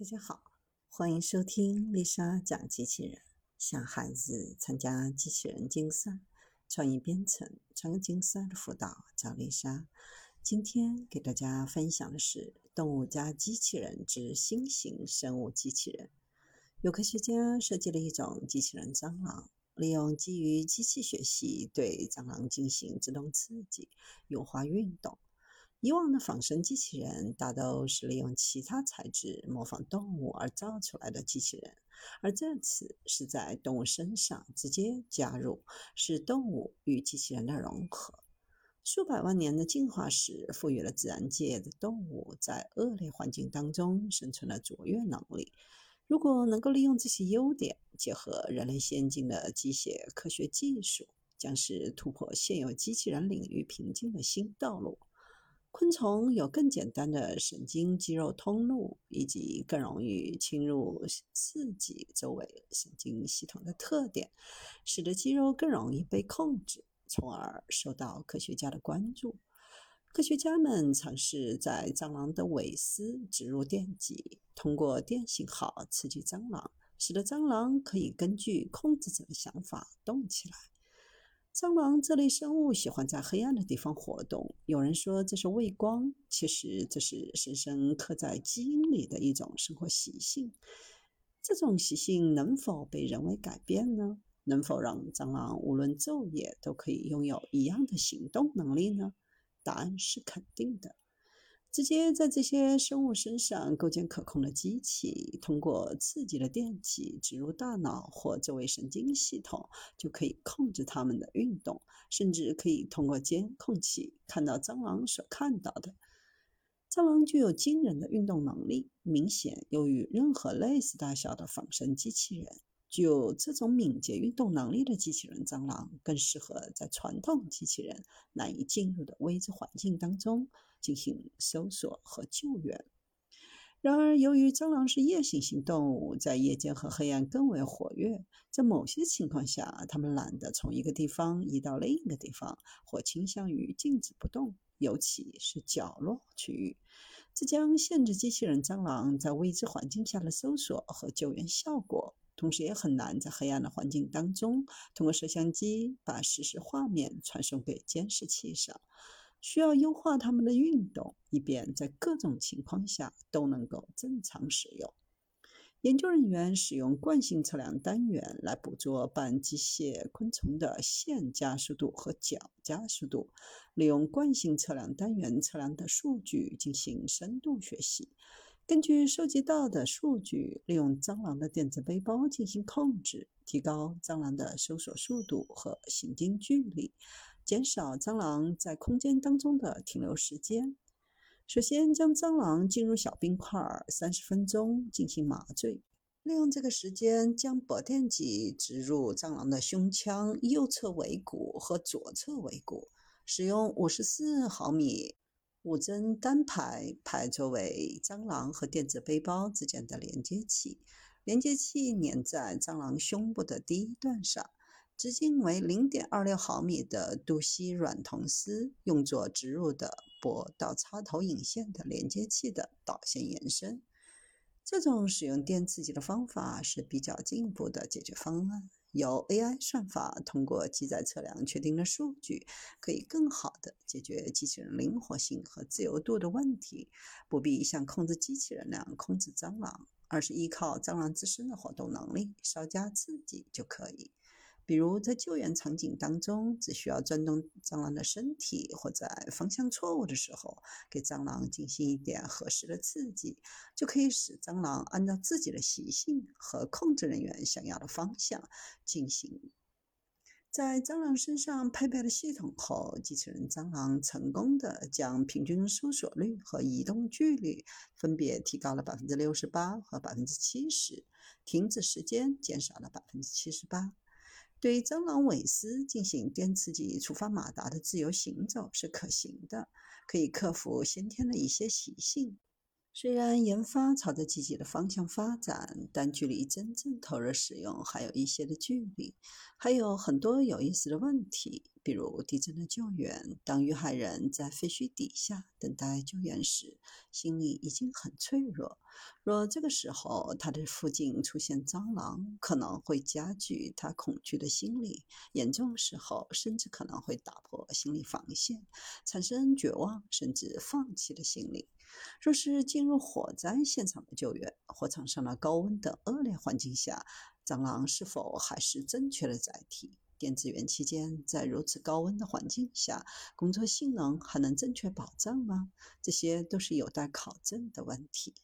大家好，欢迎收听丽莎讲机器人。想孩子参加机器人竞赛、创意编程、创客竞赛的辅导，找丽莎。今天给大家分享的是动物加机器人之新型生物机器人。有科学家设计了一种机器人蟑螂，利用基于机器学习对蟑螂进行自动刺激，优化运动。以往的仿生机器人大都是利用其他材质模仿动物而造出来的机器人，而这次是在动物身上直接加入，是动物与机器人的融合。数百万年的进化史赋予了自然界的动物在恶劣环境当中生存的卓越能力。如果能够利用这些优点，结合人类先进的机械科学技术，将是突破现有机器人领域瓶颈的新道路。昆虫有更简单的神经肌肉通路，以及更容易侵入刺激周围神经系统的特点，使得肌肉更容易被控制，从而受到科学家的关注。科学家们尝试在蟑螂的尾丝植入电极，通过电信号刺激蟑螂，使得蟑螂可以根据控制者的想法动起来。蟑螂这类生物喜欢在黑暗的地方活动。有人说这是畏光，其实这是深深刻在基因里的一种生活习性。这种习性能否被人为改变呢？能否让蟑螂无论昼夜都可以拥有一样的行动能力呢？答案是肯定的。直接在这些生物身上构建可控的机器，通过刺激的电极植入大脑或周围神经系统，就可以控制它们的运动，甚至可以通过监控器看到蟑螂所看到的。蟑螂具有惊人的运动能力，明显优于任何类似大小的仿生机器人。具有这种敏捷运动能力的机器人蟑螂，更适合在传统机器人难以进入的未知环境当中进行搜索和救援。然而，由于蟑螂是夜行性动物，在夜间和黑暗更为活跃，在某些情况下，它们懒得从一个地方移到另一个地方，或倾向于静止不动，尤其是角落区域。这将限制机器人蟑螂在未知环境下的搜索和救援效果。同时也很难在黑暗的环境当中，通过摄像机把实时画面传送给监视器上。需要优化它们的运动，以便在各种情况下都能够正常使用。研究人员使用惯性测量单元来捕捉半机械昆虫的线加速度和角加速度，利用惯性测量单元测量的数据进行深度学习。根据收集到的数据，利用蟑螂的电子背包进行控制，提高蟑螂的搜索速度和行进距离，减少蟑螂在空间当中的停留时间。首先，将蟑螂进入小冰块三十分钟进行麻醉，利用这个时间将铂电极植入蟑螂的胸腔右侧尾骨和左侧尾骨，使用五十四毫米。五针单排排作为蟑螂和电子背包之间的连接器，连接器粘在蟑螂胸部的第一段上，直径为零点二六毫米的镀锡软铜丝用作植入的铂到插头引线的连接器的导线延伸。这种使用电刺激的方法是比较进步的解决方案。由 AI 算法通过机载测量确定的数据，可以更好地解决机器人灵活性和自由度的问题，不必像控制机器人那样控制蟑螂，而是依靠蟑螂自身的活动能力，稍加刺激就可以。比如在救援场景当中，只需要转动蟑螂的身体，或在方向错误的时候，给蟑螂进行一点合适的刺激，就可以使蟑螂按照自己的习性和控制人员想要的方向进行。在蟑螂身上配备了系统后，机器人蟑螂成功的将平均搜索率和移动距离分别提高了百分之六十八和百分之七十，停止时间减少了百分之七十八。对蟑螂尾丝进行电刺激触发马达的自由行走是可行的，可以克服先天的一些习性。虽然研发朝着积极的方向发展，但距离真正投入使用还有一些的距离，还有很多有意思的问题。比如地震的救援。当遇害人在废墟底下等待救援时，心里已经很脆弱。若这个时候他的附近出现蟑螂，可能会加剧他恐惧的心理，严重时候甚至可能会打破心理防线，产生绝望甚至放弃的心理。若是进入火灾现场的救援，火场上的高温等恶劣环境下，蟑螂是否还是正确的载体？电子元器件在如此高温的环境下，工作性能还能正确保障吗？这些都是有待考证的问题。